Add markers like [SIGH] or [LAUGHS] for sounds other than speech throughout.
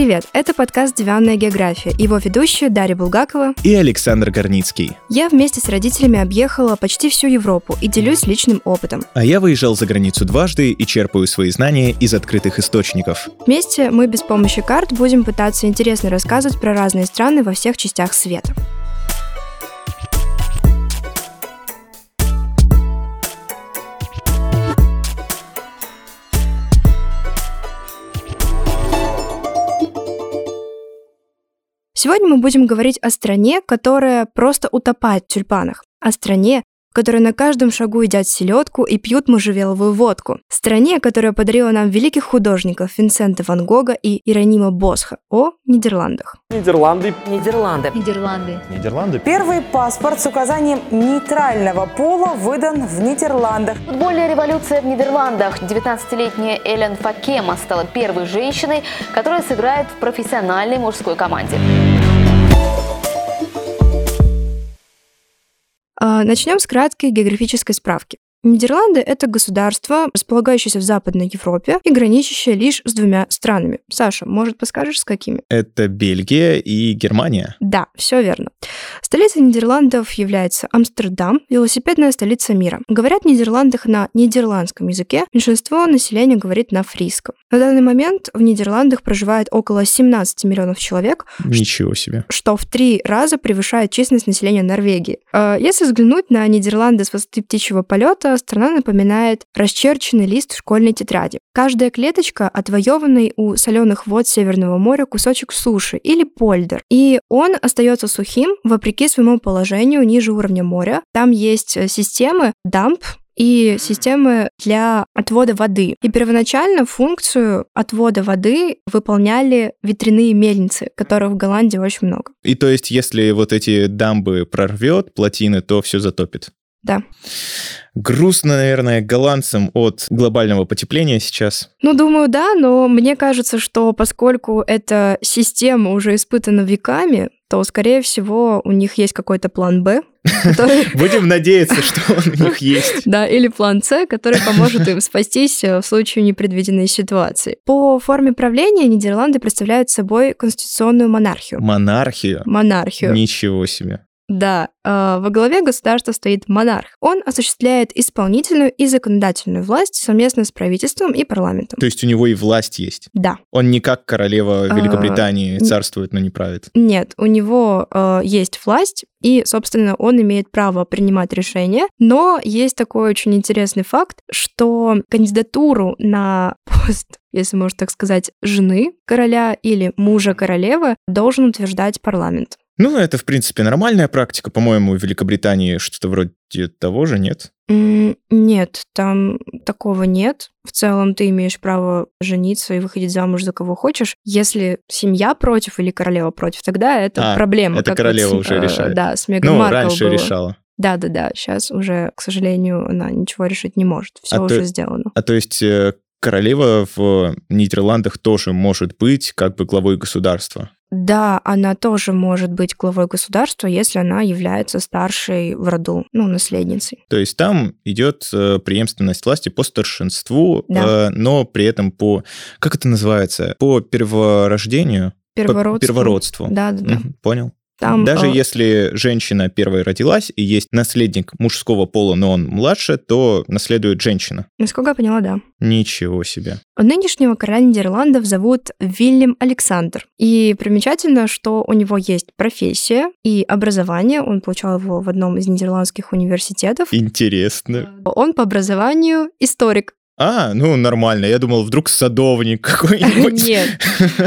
Привет, это подкаст «Диванная география». Его ведущие Дарья Булгакова и Александр Горницкий. Я вместе с родителями объехала почти всю Европу и делюсь личным опытом. А я выезжал за границу дважды и черпаю свои знания из открытых источников. Вместе мы без помощи карт будем пытаться интересно рассказывать про разные страны во всех частях света. Сегодня мы будем говорить о стране, которая просто утопает в тюльпанах, о стране, которые на каждом шагу едят селедку и пьют можжевеловую водку. Стране, которая подарила нам великих художников Винсента Ван Гога и Иронима Босха о Нидерландах. Нидерланды. Нидерланды. Нидерланды. Нидерланды. Первый паспорт с указанием нейтрального пола выдан в Нидерландах. Футбольная революция в Нидерландах. 19-летняя Элен Факема стала первой женщиной, которая сыграет в профессиональной мужской команде. А, Начнем с краткой географической справки. Нидерланды – это государство, располагающееся в Западной Европе и граничащее лишь с двумя странами. Саша, может, подскажешь, с какими? Это Бельгия и Германия. Да, все верно. Столицей Нидерландов является Амстердам, велосипедная столица мира. Говорят в Нидерландах на нидерландском языке, меньшинство населения говорит на фриском. На данный момент в Нидерландах проживает около 17 миллионов человек, Ничего себе. что в три раза превышает численность населения Норвегии. Э, Если взглянуть на Нидерланды с высоты птичьего полета, страна напоминает расчерченный лист школьной тетради. Каждая клеточка — отвоеванный у соленых вод Северного моря кусочек суши или польдер. И он остается сухим вопреки своему положению ниже уровня моря. Там есть э, системы дамп, и системы для отвода воды. И первоначально функцию отвода воды выполняли ветряные мельницы, которых в Голландии очень много. И то есть, если вот эти дамбы прорвет, плотины, то все затопит. Да. Грустно, наверное, голландцам от глобального потепления сейчас. Ну, думаю, да, но мне кажется, что поскольку эта система уже испытана веками, то, скорее всего, у них есть какой-то план «Б», [LAUGHS] который... Будем надеяться, [LAUGHS] что он у них есть. Да, или план С, который поможет им спастись э, в случае непредвиденной ситуации. По форме правления Нидерланды представляют собой конституционную монархию. Монархию. Монархию. Ничего себе. Да, э, во главе государства стоит монарх. Он осуществляет исполнительную и законодательную власть совместно с правительством и парламентом. То есть у него и власть есть. Да. Он не как королева А, Великобритании царствует, но не правит. Нет, у него э, есть власть, и, собственно, он имеет право принимать решения. Но есть такой очень интересный факт, что кандидатуру на пост, [LAUGHS] если можно так сказать, жены короля или мужа королевы должен утверждать парламент. Ну, это, в принципе, нормальная практика. По-моему, в Великобритании что-то вроде того же, нет? Нет, там такого нет. В целом ты имеешь право жениться и выходить замуж за кого хочешь. Если семья против или королева против, тогда это А, проблема. это королева вот, уже э, решает. Да, с Меган Ну, Маркл раньше было. решала. Да, да, да. Сейчас уже, к сожалению, она ничего решить не может. Все А уже ты- сделано. А то есть э, королева в Нидерландах тоже может быть как бы главой государства. Да, она тоже может быть главой государства, если она является старшей в роду, ну, наследницей. То есть там идет э, преемственность власти по старшинству, Да. э, но при этом по... Как это называется? По перворождению? По Первородство. первородству. Да, да, да. Понял. Там, Даже э, если женщина первой родилась и есть наследник мужского пола, но он младше, то наследует женщина. насколько я поняла, да. Ничего себе. Нынешнего короля Нидерландов зовут Вильям Александр. И примечательно, что у него есть профессия и образование. Он получал его в одном из нидерландских университетов. Интересно. Он по образованию историк. А, ну нормально. Я думал, вдруг садовник какой-нибудь. Нет.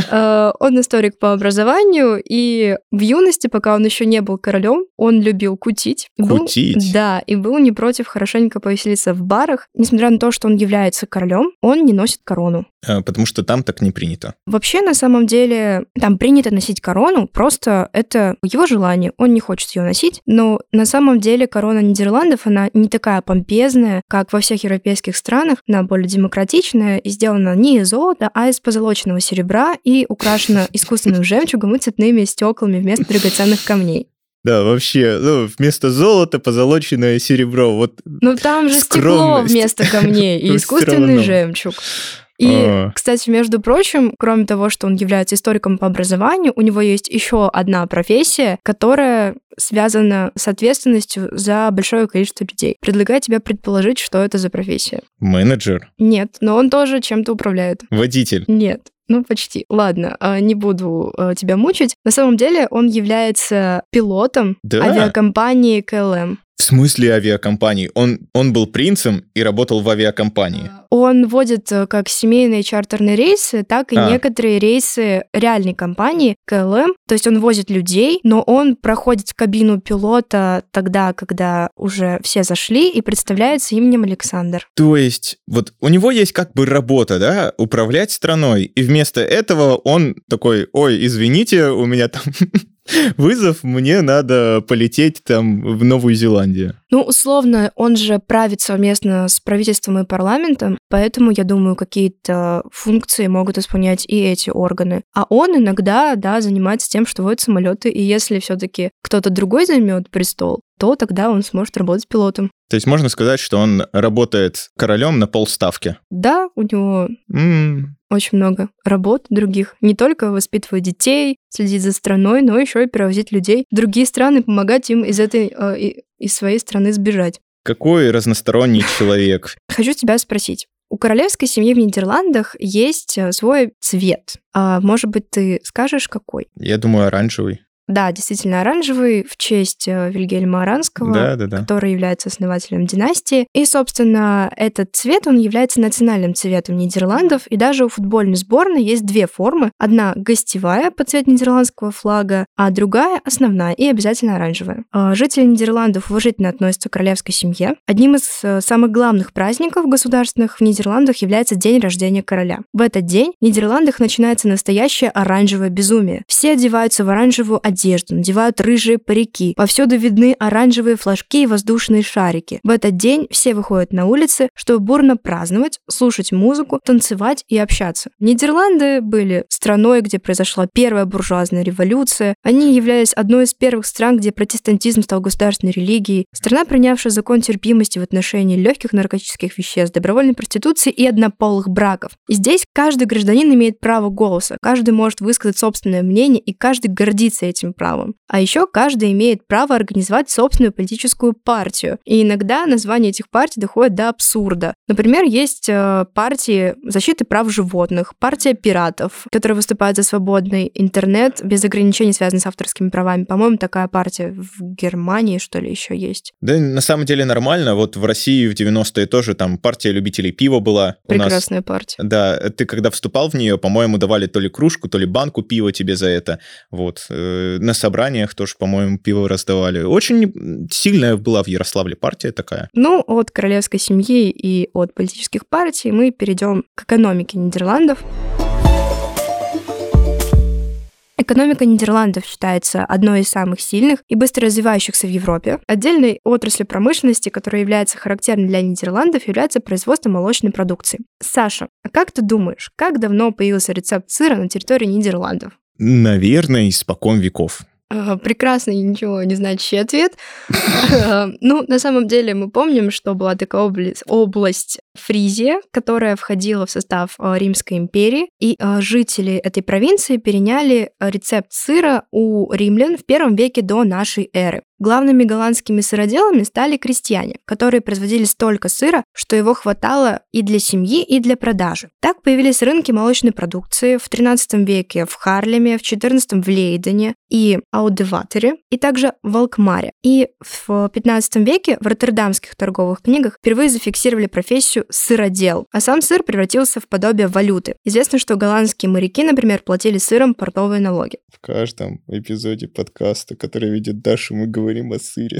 Э, Он историк по образованию, и в юности, пока он еще не был королем, он любил кутить. Был- Кутить? Да, и был не против хорошенько повеселиться в барах. Несмотря на то, что он является королем, он не носит корону. Э, Потому что там так не принято. Вообще, на самом деле, там принято носить корону, просто это его желание, он не хочет ее носить, но на самом деле корона Нидерландов, она не такая помпезная, как во всех европейских странах, она более демократичная и сделана не из золота, а из позолоченного серебра и украшена [LAUGHS] искусственным жемчугом и цветными стеклами вместо драгоценных камней. Да, вообще, ну, вместо золота позолоченное серебро. Вот Ну там же стекло Скромность. вместо камней и [LAUGHS] искусственный жемчуг. И, А. кстати, между прочим, кроме того, что он является историком по образованию, у него есть еще одна профессия, которая связана с ответственностью за большое количество людей. Предлагаю тебе предположить, что это за профессия. Менеджер, Нет, но он тоже чем-то управляет. водитель. Нет. Ну, почти. Ладно, а, не буду а, тебя мучить. На самом деле он является пилотом Да? авиакомпании КЛМ. В смысле авиакомпании? Он, он был принцем и работал в авиакомпании. Он водит э, как семейные чартерные рейсы, так и А. некоторые рейсы реальной компании КЛМ. То есть он возит людей, но он проходит кабину пилота тогда, когда уже все зашли, и представляется именем Александр. То есть, вот у него есть как бы работа, да, управлять страной, и вместо этого он такой, ой, извините, у меня там вызов, мне надо полететь там в Новую Зеландию. Ну, условно, он же правит совместно с правительством и парламентом, поэтому, я думаю, какие-то функции могут исполнять и эти органы. А он иногда, да, занимается тем, что водит самолеты, и если все-таки кто-то другой займет престол, то тогда он сможет работать пилотом. То есть можно сказать, что он работает королем на полставки. Да, у него М, очень много работ других. Не только воспитывать детей, следить за страной, но еще и перевозить людей в другие страны, помогать им из этой, э, и- из своей страны сбежать. Какой разносторонний человек. Хочу тебя спросить. У королевской семьи в Нидерландах есть э, свой цвет. А, может быть, ты скажешь, какой? Я думаю, оранжевый. Да, действительно оранжевый в честь э, Вильгельма Аранского, Да, да, да. который является основателем династии. И, собственно, этот цвет, он является национальным цветом Нидерландов. И даже у футбольной сборной есть две формы. Одна гостевая по цвету нидерландского флага, а другая основная и обязательно оранжевая. А, Жители Нидерландов уважительно относятся к королевской семье. Одним из э, самых главных праздников государственных в Нидерландах является день рождения короля. В этот день в Нидерландах начинается настоящее оранжевое безумие. Все одеваются в оранжевую одежду, надевают рыжие парики. Повсюду видны оранжевые флажки и воздушные шарики. В этот день все выходят на улицы, чтобы бурно праздновать, слушать музыку, танцевать и общаться. Нидерланды были страной, где произошла первая буржуазная революция. Они являлись одной из первых стран, где протестантизм стал государственной религией. Страна, принявшая закон терпимости в отношении легких наркотических веществ, добровольной проституции и однополых браков. И здесь каждый гражданин имеет право голоса, каждый может высказать собственное мнение, и каждый гордится этим правом. А еще каждый имеет право организовать собственную политическую партию. И иногда название этих партий доходит до абсурда. Например, есть э, партии защиты прав животных, партия пиратов, которая выступает за свободный интернет без ограничений, связанных с авторскими правами. По-моему, такая партия в Германии, что ли, еще есть. Да, на самом деле нормально. Вот в России в 90-е тоже там партия любителей пива была. У нас Прекрасная партия. Да, ты когда вступал в нее, по-моему, давали то ли кружку, то ли банку пива тебе за это. Вот. На собраниях тоже, по-моему, пиво раздавали. Очень сильная была в Ярославле партия такая. Ну, от королевской семьи и от политических партий мы перейдем к экономике Нидерландов. Экономика Нидерландов считается одной из самых сильных и быстро развивающихся в Европе. Отдельной отраслью промышленности, которая является характерной для Нидерландов, является производство молочной продукции. Саша, а как ты думаешь, как давно появился рецепт сыра на территории Нидерландов? Наверное, испокон веков. Прекрасный, ничего не значащий ответ. А, [LAUGHS] Ну, на самом деле мы помним, что была такая область Фризия, которая входила в состав а, Римской империи, и а, жители этой провинции переняли а, рецепт сыра у римлян в первом веке до нашей эры. Главными голландскими сыроделами стали крестьяне, которые производили столько сыра, что его хватало и для семьи, и для продажи. Так появились рынки молочной продукции в 13 веке в Харлеме, в 14 в Лейдене и Аудеватере, и также в Алкмаре. И в 15 веке в роттердамских торговых книгах впервые зафиксировали профессию сыродел, а сам сыр превратился в подобие валюты. Известно, что голландские моряки, например, платили сыром портовые налоги. В каждом эпизоде подкаста, который видит Даша, мы говорим о сыре.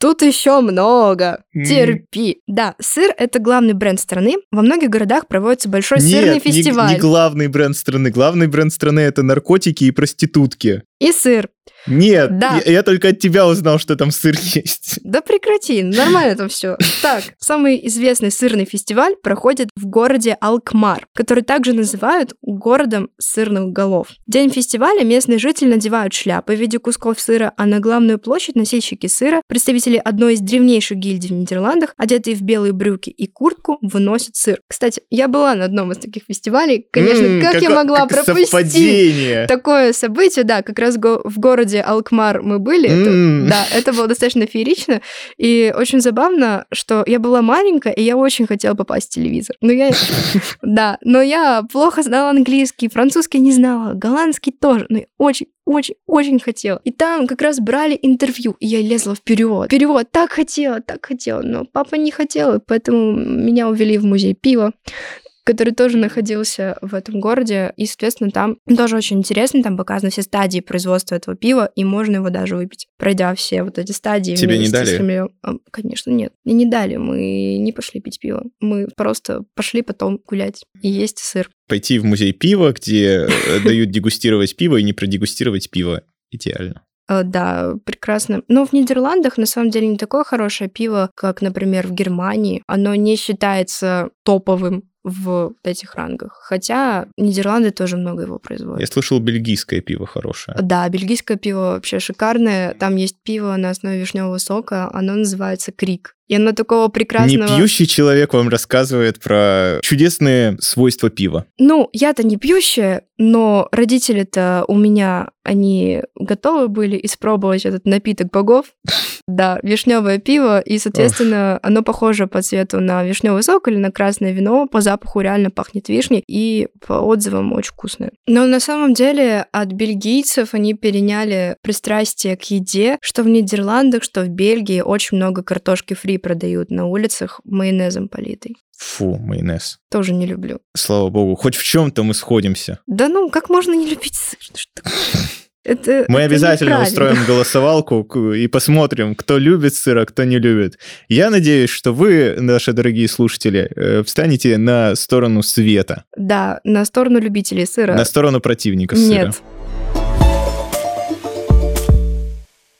Тут еще много. М. Терпи. Да, сыр — это главный бренд страны. Во многих городах проводится большой сырный Нет, не- фестиваль. не главный бренд страны. Главный бренд страны — это наркотики и проститутки. И сыр. Нет, Да. я, я только от тебя узнал, что там сыр есть. [LAUGHS] Да прекрати, нормально там все. Так, самый известный сырный фестиваль проходит в городе Алкмар, который также называют городом сырных голов. В день фестиваля местные жители надевают шляпы в виде кусков сыра, а на главную площадь носильщики сыра, представители одной из древнейших гильдий в Нидерландах, одетые в белые брюки и куртку, выносят сыр. Кстати, я была на одном из таких фестивалей. Конечно, М, как я како- могла как пропустить? Совпадение. такое событие, да, как раз го- в городе Алкмар мы были. Это- М. да, это было достаточно феерично. И очень забавно, что я была маленькая, и я очень хотела попасть в телевизор. Но я... [LAUGHS] Да, но я плохо знала английский, французский не знала, голландский тоже. Но я очень очень, очень хотела. И там как раз брали интервью, и я лезла вперед. Вперед, так хотела, так хотела. Но папа не хотел, поэтому меня увели в музей пива который тоже находился в этом городе. И, соответственно, там тоже очень интересно, там показаны все стадии производства этого пива, и можно его даже выпить, пройдя все вот эти стадии. Тебе не дали? А, Конечно, нет. Мне не дали, мы не пошли пить пиво. Мы просто пошли потом гулять и есть сыр. Пойти в музей пива, где э, дают дегустировать пиво и не продегустировать пиво. Идеально. Э, Да, прекрасно. Но в Нидерландах на самом деле не такое хорошее пиво, как, например, в Германии. Оно не считается топовым в этих рангах. Хотя Нидерланды тоже много его производят. Я слышал, бельгийское пиво хорошее. Да, бельгийское пиво вообще шикарное. Там есть пиво на основе вишневого сока. Оно называется Крик. И оно такого прекрасного... Не пьющий человек вам рассказывает про чудесные свойства пива. Ну, я-то не пьющая, но родители-то у меня, они готовы были испробовать этот напиток богов. [LAUGHS] Да, вишневое пиво, и, соответственно, оно похоже по цвету на вишневый сок или на красное вино, по запаху реально пахнет вишней, и по отзывам очень вкусное. Но на самом деле от бельгийцев они переняли пристрастие к еде, что в Нидерландах, что в Бельгии очень много картошки фри продают на улицах майонезом политой. Фу, майонез. Тоже не люблю. Слава богу, хоть в чем-то мы сходимся. Да ну, как можно не любить сыр? Что? [LAUGHS] Это, Мы это обязательно устроим голосовалку и посмотрим, кто любит сыр, а кто не любит. Я надеюсь, что вы, наши дорогие слушатели, э, встанете на сторону света, Да, на сторону любителей сыра. на сторону противников сыра. Нет.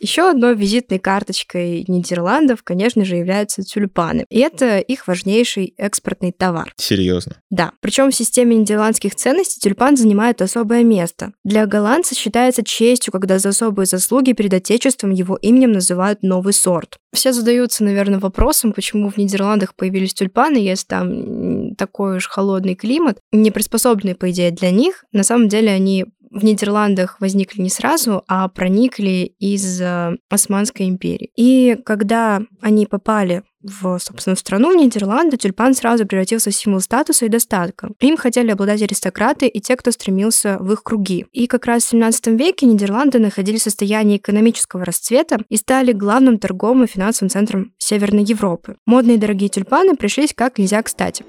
Еще одной визитной карточкой Нидерландов, конечно же, являются тюльпаны. И это их важнейший экспортный товар. Серьезно. Да, причем в системе нидерландских ценностей тюльпан занимает особое место. Для голландца считается честью, когда за особые заслуги перед Отечеством его именем называют новый сорт. Все задаются, наверное, вопросом, почему в Нидерландах появились тюльпаны, если там такой уж холодный климат, не приспособленный, по идее, для них. На самом деле они в Нидерландах возникли не сразу, а проникли из э, Османской империи. И когда они попали в, собственно, в страну, в Нидерланды, тюльпан сразу превратился в символ статуса и достатка. Им хотели обладать аристократы и те, кто стремился в их круги. И как раз в 17 веке Нидерланды находились в состоянии экономического расцвета и стали главным торговым и финансовым центром Северной Европы. Модные дорогие тюльпаны пришлись как нельзя кстати.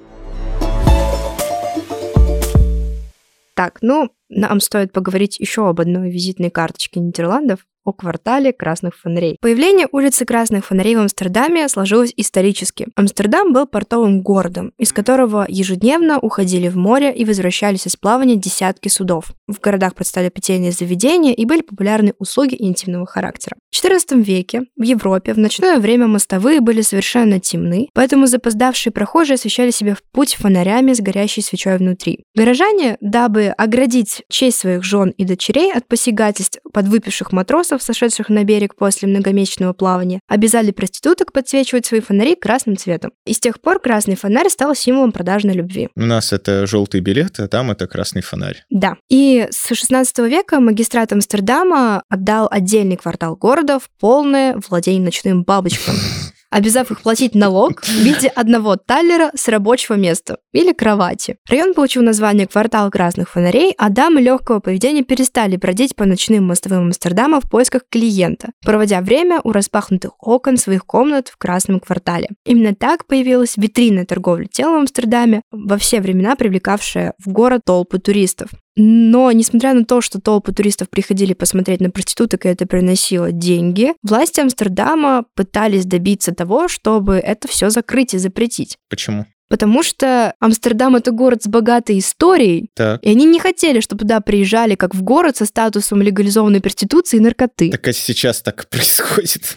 Так, ну, нам стоит поговорить еще об одной визитной карточке Нидерландов, о квартале красных фонарей. Появление улицы красных фонарей в Амстердаме сложилось исторически. Амстердам был портовым городом, из которого ежедневно уходили в море и возвращались из плавания десятки судов. В городах представили питейные заведения и были популярны услуги интимного характера. В XIV веке в Европе в ночное время мостовые были совершенно темны, поэтому запоздавшие прохожие освещали себе в путь фонарями с горящей свечой внутри. Горожане, дабы оградить честь своих жен и дочерей от посягательств подвыпивших матросов, сошедших на берег после многомесячного плавания, обязали проституток подсвечивать свои фонари красным цветом. И с тех пор красный фонарь стал символом продажной любви. У нас это желтый билет, а там это красный фонарь. Да. И с 16 века магистрат Амстердама отдал отдельный квартал города в полное владение ночным бабочкам [LAUGHS] обязав их платить налог в виде одного таллера с рабочего места или кровати. Район получил название «Квартал красных фонарей», а дамы легкого поведения перестали бродить по ночным мостовым Амстердама в поисках клиента, проводя время у распахнутых окон своих комнат в красном квартале. Именно так появилась витрина торговли телом в Амстердаме, во все времена привлекавшая в город толпы туристов. Но, несмотря на то, что толпы туристов приходили посмотреть на проституток, и это приносило деньги, власти Амстердама пытались добиться того, чтобы это все закрыть и запретить. Почему? Потому что Амстердам — это город с богатой историей, Так. и они не хотели, чтобы туда приезжали как в город со статусом легализованной проституции и наркоты. Так а сейчас так [LAUGHS] происходит.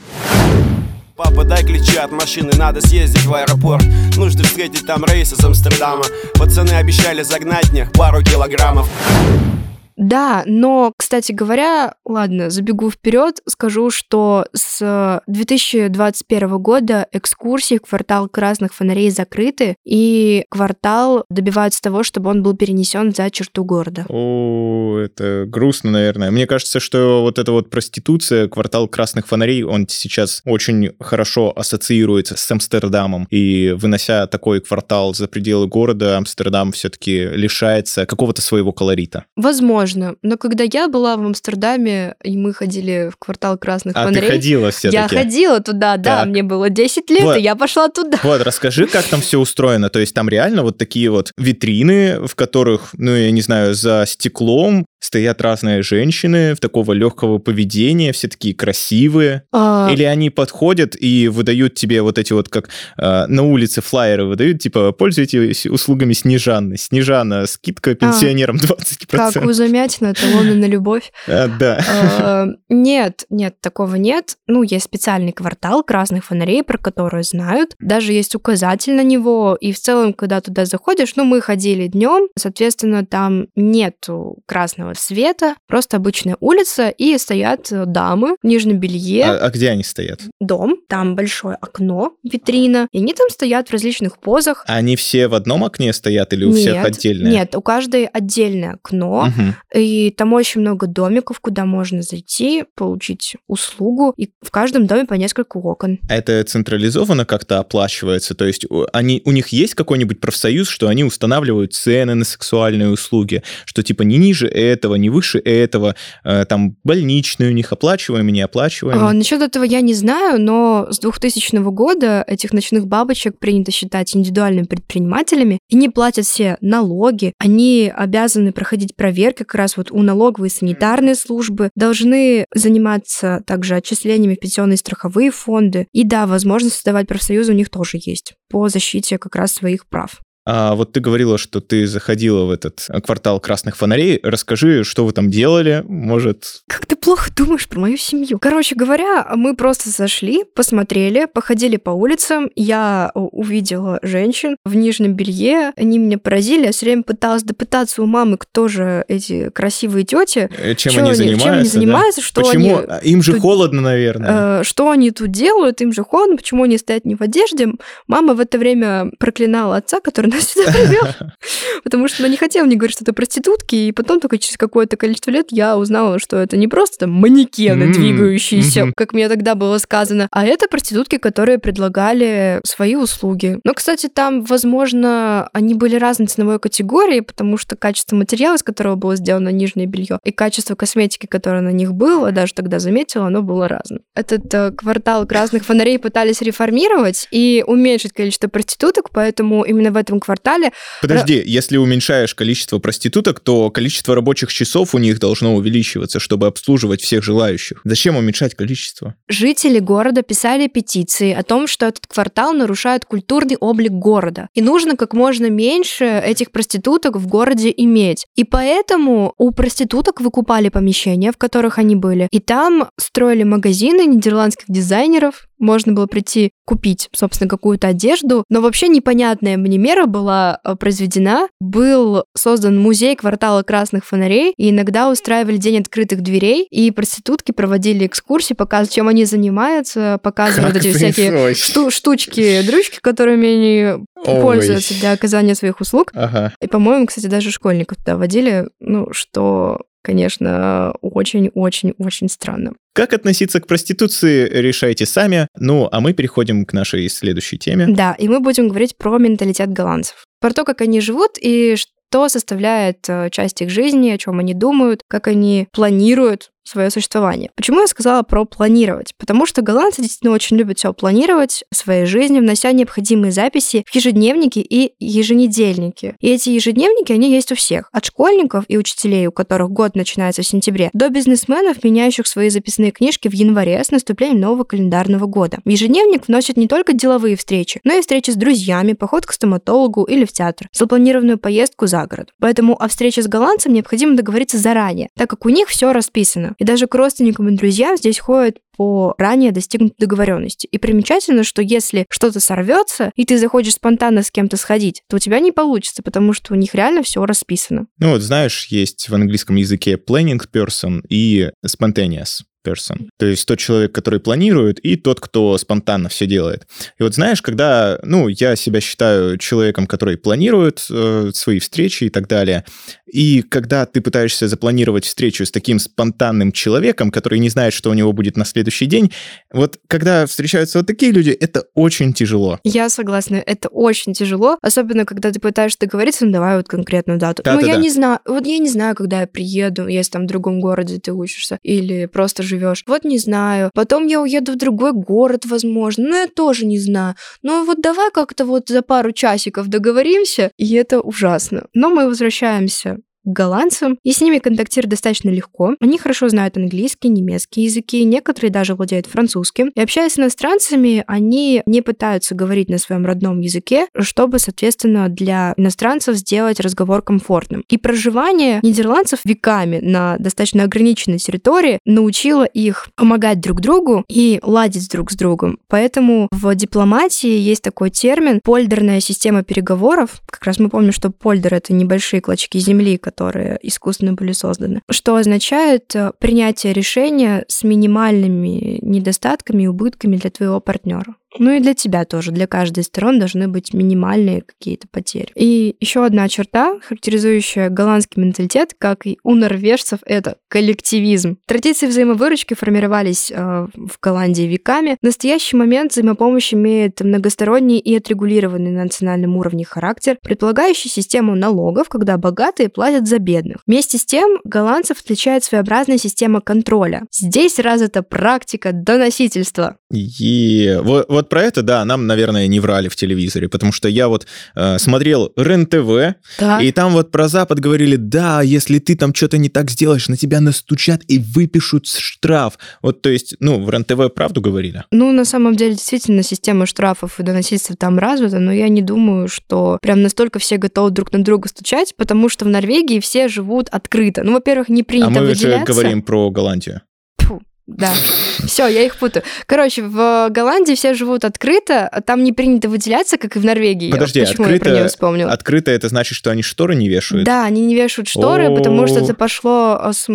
Папа, дай ключи от машины, надо съездить в аэропорт. Нужно встретить там рейс из Амстердама. Пацаны обещали загнать мне пару килограммов Да, но, кстати говоря, ладно, забегу вперед, скажу, что с 2021 года экскурсии в квартал красных фонарей закрыты, и квартал добивается того, чтобы он был перенесен за черту города. О, это грустно, наверное. Мне кажется, что вот эта вот проституция, квартал красных фонарей, он сейчас очень хорошо ассоциируется с Амстердамом. И вынося такой квартал за пределы города, Амстердам все-таки лишается какого-то своего колорита. Возможно. Но когда я была в Амстердаме, и мы ходили в квартал красных А фонарей, ты ходила все-таки? я ходила туда, да, Так. мне было 10 лет, Вот. и я пошла туда. Вот, расскажи, как там все устроено. То есть там реально вот такие вот витрины, в которых, ну, я не знаю, за стеклом стоят разные женщины в такого легкого поведения, все такие красивые. А, Или они подходят и выдают тебе вот эти вот, как э, на улице флайеры выдают, типа, пользуйтесь услугами Снежаны. Снежана, скидка пенсионерам 20%. как у замятина, талоны на любовь. [LAUGHS] А, да. Нет, нет, такого нет. Ну, есть специальный квартал красных фонарей, про который знают. Даже есть указатель на него. И в целом, когда туда заходишь, ну, мы ходили днем, соответственно, там нету красного света, просто обычная улица, и стоят э, дамы в нижнем белье, А, а где они стоят? дом, там большое окно, витрина, и они там стоят в различных позах. Они все в одном окне стоят или у всех Нет, отдельно? Нет, у каждой отдельное окно, и там очень много домиков, куда можно зайти, получить услугу, и в каждом доме по несколько окон. Это централизованно как-то оплачивается? То есть они, у них есть какой-нибудь профсоюз, что они устанавливают цены на сексуальные услуги, что типа не ниже этого, не выше этого, э, там больничные у них оплачиваем, не оплачиваем? А, насчет этого я не знаю, но с 2000 года этих ночных бабочек принято считать индивидуальными предпринимателями, и не платят все налоги, они обязаны проходить проверки как раз вот у налоговой и санитарной службы, должны заниматься также отчислениями в пенсионные страховые фонды, и да, возможность создавать профсоюзы у них тоже есть по защите как раз своих прав. А вот ты говорила, что ты заходила в этот э, квартал красных фонарей. Расскажи, что вы там делали, может... Как ты плохо думаешь про мою семью. Короче говоря, мы просто зашли, посмотрели, походили по улицам. Я у- увидела женщин в нижнем белье. Они меня поразили. Я все время пыталась допытаться у мамы, кто же эти красивые тети. э, Чем они занимаются? чем они да? занимаются, что Почему? они А, Им же тут- холодно, наверное. Э, что они тут делают, им же холодно, почему они стоят не в одежде. Мама в это время проклинала отца, который нас [LAUGHS] сюда привел, потому что она не хотела мне говорить, что это проститутки, и потом только через какое-то количество лет я узнала, что это не просто там манекены, двигающиеся, как мне тогда было сказано, а это проститутки, которые предлагали свои услуги. Но, кстати, там, возможно, они были разной ценовой категории, потому что качество материала, из которого было сделано нижнее белье, и качество косметики, которое на них было, даже тогда заметила, оно было разным. Этот э, квартал красных фонарей пытались реформировать и уменьшить количество проституток, поэтому именно в этом квартале Подожди, если уменьшаешь количество проституток, то количество рабочих часов у них должно увеличиваться, чтобы обслуживать всех желающих. Зачем уменьшать количество? Жители города писали петиции о том, что этот квартал нарушает культурный облик города. И нужно как можно меньше этих проституток в городе иметь. И поэтому у проституток выкупали помещения, в которых они были. И там строили магазины нидерландских дизайнеров. Можно было прийти купить, собственно, какую-то одежду. Но вообще непонятная мне мера была э, произведена. Был создан музей квартала красных фонарей, и иногда устраивали день открытых дверей, и проститутки проводили экскурсии, показывали, чем они занимаются, показывали вот эти всякие шту- штучки, дрючки, которыми они Ой. пользуются для оказания своих услуг. Ага. И, по-моему, кстати, даже школьников туда водили, ну, что, конечно, очень-очень-очень странно. Как относиться к проституции, решайте сами. Ну, а мы переходим к нашей следующей теме. Да, и мы будем говорить про менталитет голландцев. Про то, как они живут и что составляет э, часть их жизни, о чем они думают, как они планируют свое существование. Почему я сказала про планировать? Потому что голландцы действительно очень любят все планировать в своей жизни, внося необходимые записи в ежедневники и еженедельники. И эти ежедневники, они есть у всех. От школьников и учителей, у которых год начинается в сентябре, до бизнесменов, меняющих свои записные книжки в январе с наступлением нового календарного года. В ежедневник вносят не только деловые встречи, но и встречи с друзьями, поход к стоматологу или в театр, запланированную поездку за город. Поэтому о встрече с голландцем необходимо договориться заранее, так как у них все расписано. И даже к родственникам и друзьям здесь ходят по ранее достигнутой договоренности. И примечательно, что если что-то сорвется, и ты захочешь спонтанно с кем-то сходить, то у тебя не получится, потому что у них реально все расписано. Ну вот знаешь, есть в английском языке planning person и spontaneous person. То есть тот человек, который планирует, и тот, кто спонтанно все делает. И вот знаешь, когда, ну, я себя считаю человеком, который планирует э, свои встречи и так далее, и когда ты пытаешься запланировать встречу с таким спонтанным человеком, который не знает, что у него будет на следующий день, вот когда встречаются вот такие люди, это очень тяжело. Я согласна, это очень тяжело, особенно когда ты пытаешься договориться, ну давай вот конкретную дату. Да, ну да, я да. не знаю, вот я не знаю, когда я приеду, если там в другом городе ты учишься, или просто живешь. Вот не знаю. Потом я уеду в другой город, возможно. Но я тоже не знаю. Ну вот давай как-то вот за пару часиков договоримся, и это ужасно. Но мы возвращаемся голландцам, и с ними контактировать достаточно легко. Они хорошо знают английский, немецкий языки, некоторые даже владеют французским. И общаясь с иностранцами, они не пытаются говорить на своем родном языке, чтобы, соответственно, для иностранцев сделать разговор комфортным. И проживание нидерландцев веками на достаточно ограниченной территории научило их помогать друг другу и ладить друг с другом. Поэтому в дипломатии есть такой термин «польдерная система переговоров». Как раз мы помним, что польдер — это небольшие клочки земли, которые искусственно были созданы, что означает э, принятие решения с минимальными недостатками и убытками для твоего партнера. Ну и для тебя тоже, для каждой из сторон должны быть минимальные какие-то потери. И еще одна черта, характеризующая голландский менталитет, как и у норвежцев, это коллективизм. Традиции взаимовыручки формировались э, в Голландии веками. В настоящий момент взаимопомощь имеет многосторонний и отрегулированный на национальном уровне характер, предполагающий систему налогов, когда богатые платят за бедных. Вместе с тем, голландцев отличает своеобразная система контроля. Здесь развита практика доносительства. И вот, вот про это, да, нам, наверное, не врали в телевизоре, потому что я вот э, смотрел РЕН-ТВ, Да. и там вот про Запад говорили, да, если ты там что-то не так сделаешь, на тебя настучат и выпишут штраф. Вот, то есть, ну, в РЕН-ТВ правду говорили? Ну, на самом деле, действительно, система штрафов и доносительства там развита, но я не думаю, что прям настолько все готовы друг на друга стучать, потому что в Норвегии все живут открыто. Ну, во-первых, не принято а мы же выделяться. говорим про Голландию. Да. Все, я их путаю. Короче, в Голландии все живут открыто, а там не принято выделяться, как и в Норвегии. Подожди, Почему я про открыто- нее вспомнила? Открыто это значит, что они шторы не вешают? Да, они не вешают шторы, потому что это пошло э, с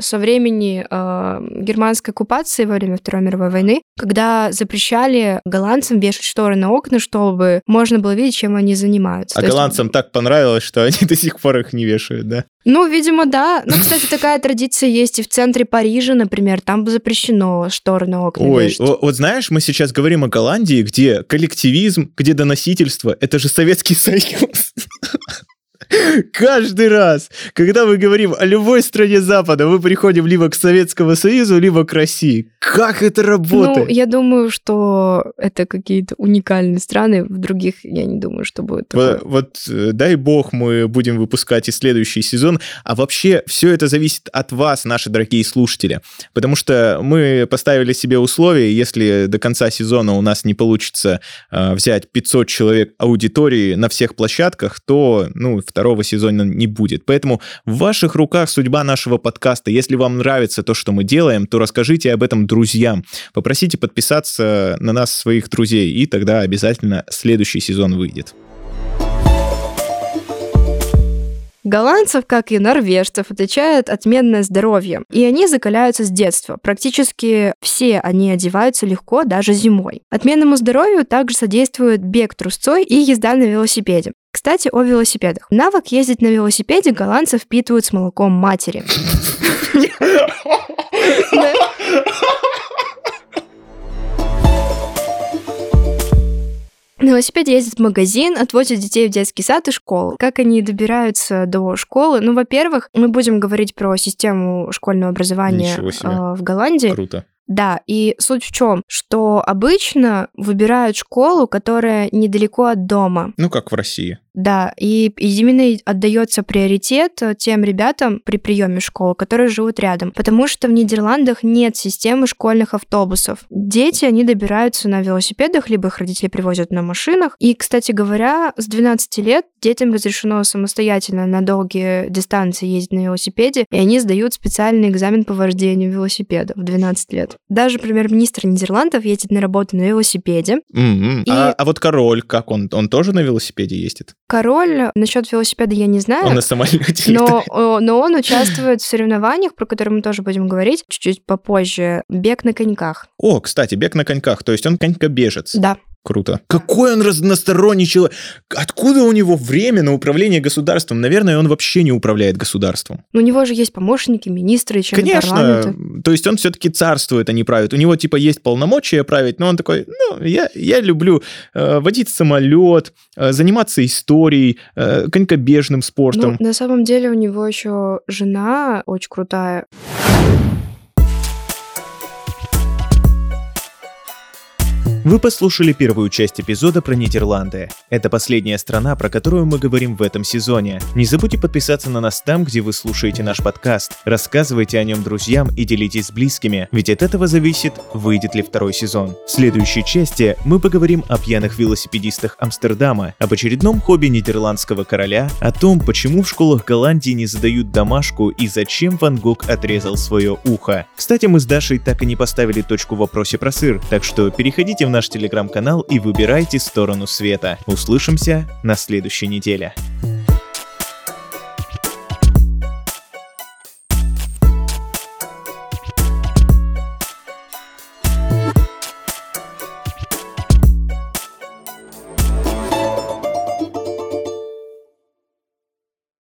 со времени э, германской оккупации во время Второй мировой войны, когда запрещали голландцам вешать шторы на окна, чтобы можно было видеть, чем они занимаются. А То есть- голландцам так понравилось, что они [LAUGHS] до сих пор их не вешают, да? Ну, видимо, да. Ну, [LAUGHS] кстати, такая традиция есть и в центре Парижа, например. Там запрещено шторы на окна Ой, вешать. вот знаешь, мы сейчас говорим о Голландии, где коллективизм, где доносительство, это же Советский [LAUGHS] Союз. Каждый раз, когда мы говорим о любой стране Запада, мы приходим либо к Советскому Союзу, либо к России. Как это Ну, работает? я думаю, что это какие-то уникальные страны. В других я не думаю, что будет такое. Вот, вот, э, дай бог мы будем выпускать и следующий сезон. А вообще все это зависит от вас, наши дорогие слушатели. Потому что мы поставили себе условия, если до конца сезона у нас не получится э, взять 500 человек аудитории на всех площадках, то ну, второго сезона не будет. Поэтому в ваших руках судьба нашего подкаста. Если вам нравится то, что мы делаем, то расскажите об этом друзьям. Попросите подписаться на нас своих друзей, и тогда обязательно следующий сезон выйдет. Голландцев, как и норвежцев, отличает отменное здоровье, и они закаляются с детства. Практически все они одеваются легко, даже зимой. Отменному здоровью также содействует бег трусцой и езда на велосипеде. Кстати, о велосипедах. Навык ездить на велосипеде голландцы впитывают с молоком матери. На велосипеде ездят в магазин, отвозят детей в детский сад и школу. Как они добираются до школы? Ну, во-первых, мы будем говорить про систему школьного образования э, в Голландии. Круто. Да, и суть в чем, что обычно выбирают школу, которая недалеко от дома. Ну, как в России. Да, и и именно отдается приоритет э, тем ребятам при приеме в школу, которые живут рядом. Потому что в Нидерландах нет системы школьных автобусов. Дети, они добираются на велосипедах, либо их родители привозят на машинах. И, кстати говоря, с 12 лет детям разрешено самостоятельно на долгие дистанции ездить на велосипеде, и они сдают специальный экзамен по вождению велосипеда в 12 лет. Даже премьер-министр Нидерландов ездит на работу на велосипеде. М-м. И- А, а вот король, как он? Он тоже на велосипеде ездит? Король, насчет велосипеда я не знаю. Он на самолете Но, о, но он участвует в соревнованиях, про которые мы тоже будем говорить чуть-чуть попозже. Бег на коньках. О, кстати, бег на коньках, то есть он конькобежец. Да. Круто. Какой он разносторонний человек. Откуда у него время на управление государством? Наверное, он вообще не управляет государством. У него же есть помощники, министры, члены Конечно, парламента. то есть он все-таки царствует, а не правит. У него типа есть полномочия править, но он такой, ну, я, я люблю э, водить самолет, э, заниматься историей, э, конькобежным спортом. Ну, на самом деле у него еще жена очень крутая. Вы послушали первую часть эпизода про Нидерланды. Это последняя страна, про которую мы говорим в этом сезоне. Не забудьте подписаться на нас там, где вы слушаете наш подкаст. Рассказывайте о нем друзьям и делитесь с близкими, ведь от этого зависит, выйдет ли второй сезон. В следующей части мы поговорим о пьяных велосипедистах Амстердама, об очередном хобби нидерландского короля, о том, почему в школах Голландии не задают домашку и зачем Ван Гог отрезал свое ухо. Кстати, мы с Дашей так и не поставили точку в вопросе про сыр, так что переходите в наш телеграм-канал и выбирайте сторону света. Услышимся на следующей неделе.